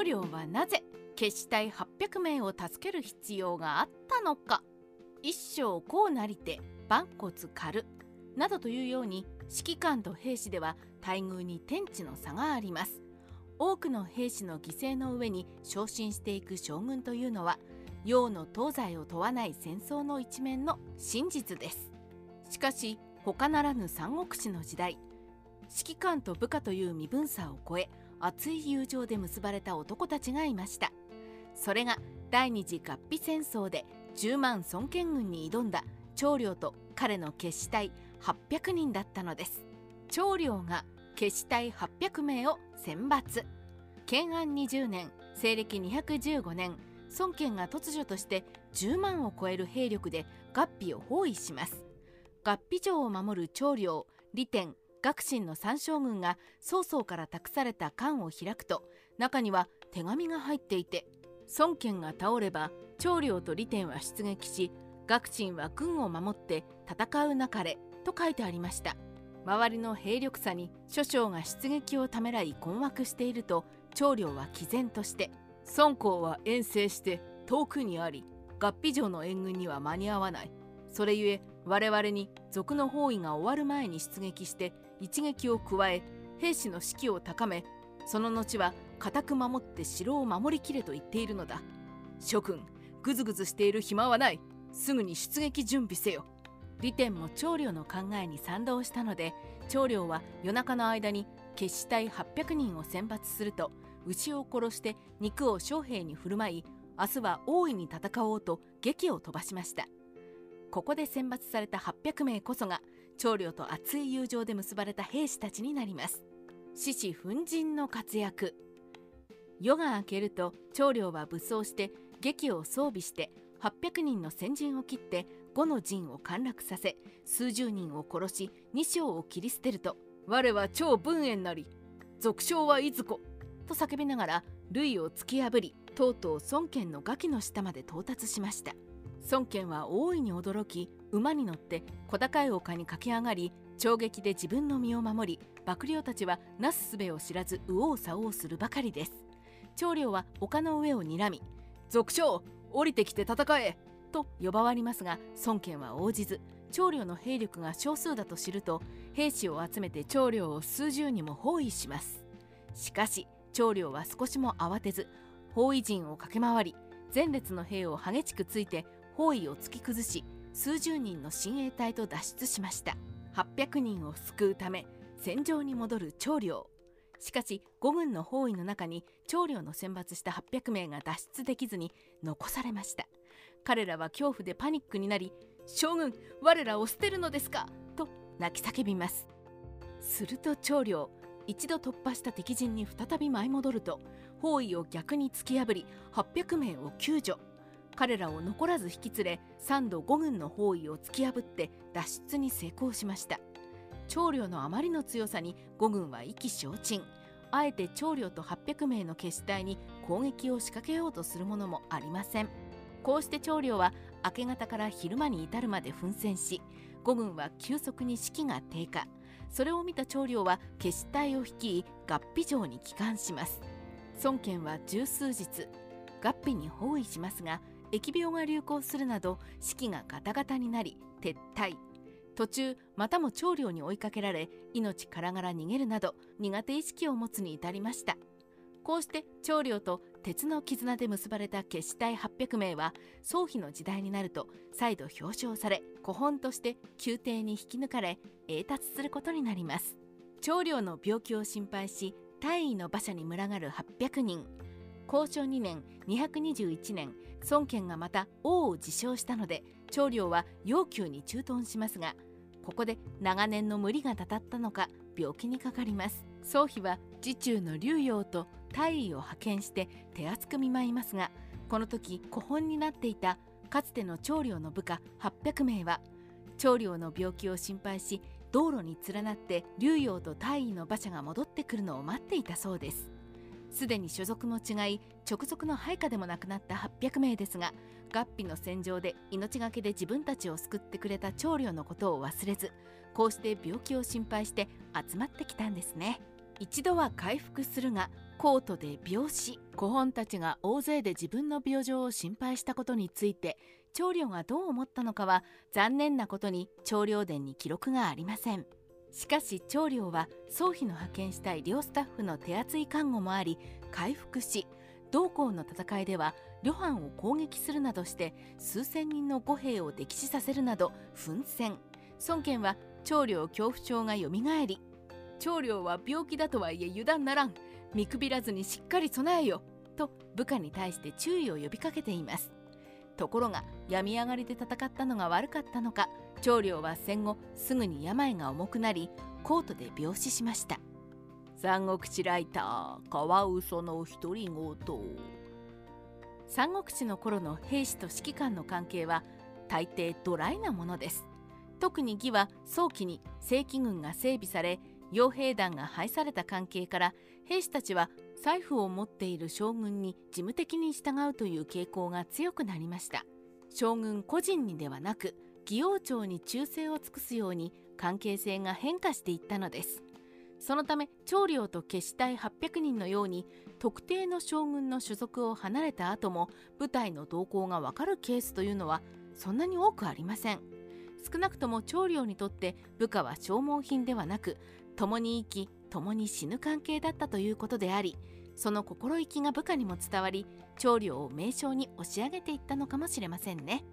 長領はなぜ決死隊800名を助ける必要があったのか。一生こうなりて万骨狩るなどというように指揮官と兵士では待遇に天地の差があります。多くの兵士の犠牲の上に昇進していく将軍というのは洋の東西を問わない戦争の一面の真実です。しかし他ならぬ三国志の時代指揮官と部下という身分差を超え熱い友情で結ばれた男たちがいました。それが第二次合皮戦争で10万孫権軍に挑んだ長領と彼の決死隊800人だったのです。長領が決死隊800名を選抜。建安20年西暦215年孫権が突如として10万を超える兵力で合皮を包囲します。合皮城を守る長領利天学信の三将軍が曹操から託された艦を開くと中には手紙が入っていて孫権が倒れば長領と利天は出撃し学信は軍を守って戦うなかれと書いてありました。周りの兵力差に諸将が出撃をためらい困惑していると長領は毅然として孫公は遠征して遠くにあり合皮城の援軍には間に合わない。それゆえ我々に賊の包囲が終わる前に出撃して一撃を加え兵士の士気を高めその後は固く守って城を守りきれと言っているのだ。諸君ぐずぐずしている暇はない。すぐに出撃準備せよ。利天も長領の考えに賛同したので長領は夜中の間に決死隊800人を選抜すると牛を殺して肉を将兵に振る舞い明日は大いに戦おうと劇を飛ばしました。ここで選抜された800名こそが長領と熱い友情で結ばれた兵士たちになります。獅子奮陣の活躍。夜が明けると長領は武装して劇を装備して800人の先陣を切って5の陣を陥落させ数十人を殺し2将を切り捨てると「我は超文縁なり俗称はいずこ」と叫びながら類を突き破りとうとう孫権の崖の下まで到達しました。孫権は大いに驚き馬に乗って小高い丘に駆け上がり衝撃で自分の身を守り幕僚たちはなすすべを知らず右往左往するばかりです長領は丘の上を睨み「俗将降りてきて戦え!」と呼ばわりますが孫権は応じず長領の兵力が少数だと知ると兵士を集めて長領を数十にも包囲しますしかし長領は少しも慌てず包囲陣を駆け回り前列の兵を激しくついて包囲を突き崩し数十人の親衛隊と脱出しました。800人を救うため戦場に戻る長領。しかし5軍の包囲の中に長領の選抜した800名が脱出できずに残されました。彼らは恐怖でパニックになり将軍我らを捨てるのですか？と泣き叫びます。すると長領一度突破した敵陣に再び舞い戻ると包囲を逆に突き破り800名を救助。彼らを残らず引き連れ3度5軍の包囲を突き破って脱出に成功しました。長領のあまりの強さに5軍は意気消沈。あえて長領と800名の決死隊に攻撃を仕掛けようとするものもありません。こうして長領は明け方から昼間に至るまで奮戦し5軍は急速に士気が低下。それを見た長領は決死隊を率い合皮城に帰還します。孫権は十数日合皮に包囲しますが疫病が流行するなど士気がガタガタになり撤退。途中またも長領に追いかけられ命からがら逃げるなど苦手意識を持つに至りました。こうして長領と鉄の絆で結ばれた決死隊800名は宗妃の時代になると再度表彰され古本として宮廷に引き抜かれ栄達することになります。長領の病気を心配し大尉の馬車に群がる800人。交渉2年221年孫権がまた王を自称したので長領は要求に駐屯しますがここで長年の無理がたたったのか病気にかかります。宗妃は次中の竜陽と大尉を派遣して手厚く見舞いますがこの時古本になっていたかつての長領の部下800名は長領の病気を心配し道路に連なって竜陽と大尉の馬車が戻ってくるのを待っていたそうです。すでに所属も違い直属の配下でもなくなった800名ですが合皮の戦場で命がけで自分たちを救ってくれた長領のことを忘れずこうして病気を心配して集まってきたんですね。一度は回復するがコートで病死古本たちが大勢で自分の病状を心配したことについて長領がどう思ったのかは残念なことに長領伝に記録がありません。しかし長領は総妃の派遣した医療スタッフの手厚い看護もあり回復し同校の戦いでは旅藩を攻撃するなどして数千人の五兵を溺死させるなど奮戦。孫権は長領恐怖症がよみがえり長領は病気だとはいえ油断ならん。見くびらずにしっかり備えよと部下に対して注意を呼びかけています。ところが病み上がりで戦ったのが悪かったのか長領は戦後すぐに病が重くなりコートで病死しました。三国志ライターカワウソの独り言。三国志の頃の兵士と指揮官の関係は大抵ドライなものです。特に義は早期に正規軍が整備され傭兵団が配された関係から兵士たちは財布を持っている将軍に事務的に従うという傾向が強くなりました。将軍個人にではなく義王朝に忠誠を尽くすように関係性が変化していったのです。そのため長領と決死隊800人のように特定の将軍の所属を離れた後も部隊の動向がわかるケースというのはそんなに多くありません。少なくとも長領にとって部下は消耗品ではなく共に生き共に死ぬ関係だったということでありその心意気が部下にも伝わり長領を名称に押し上げていったのかもしれませんね。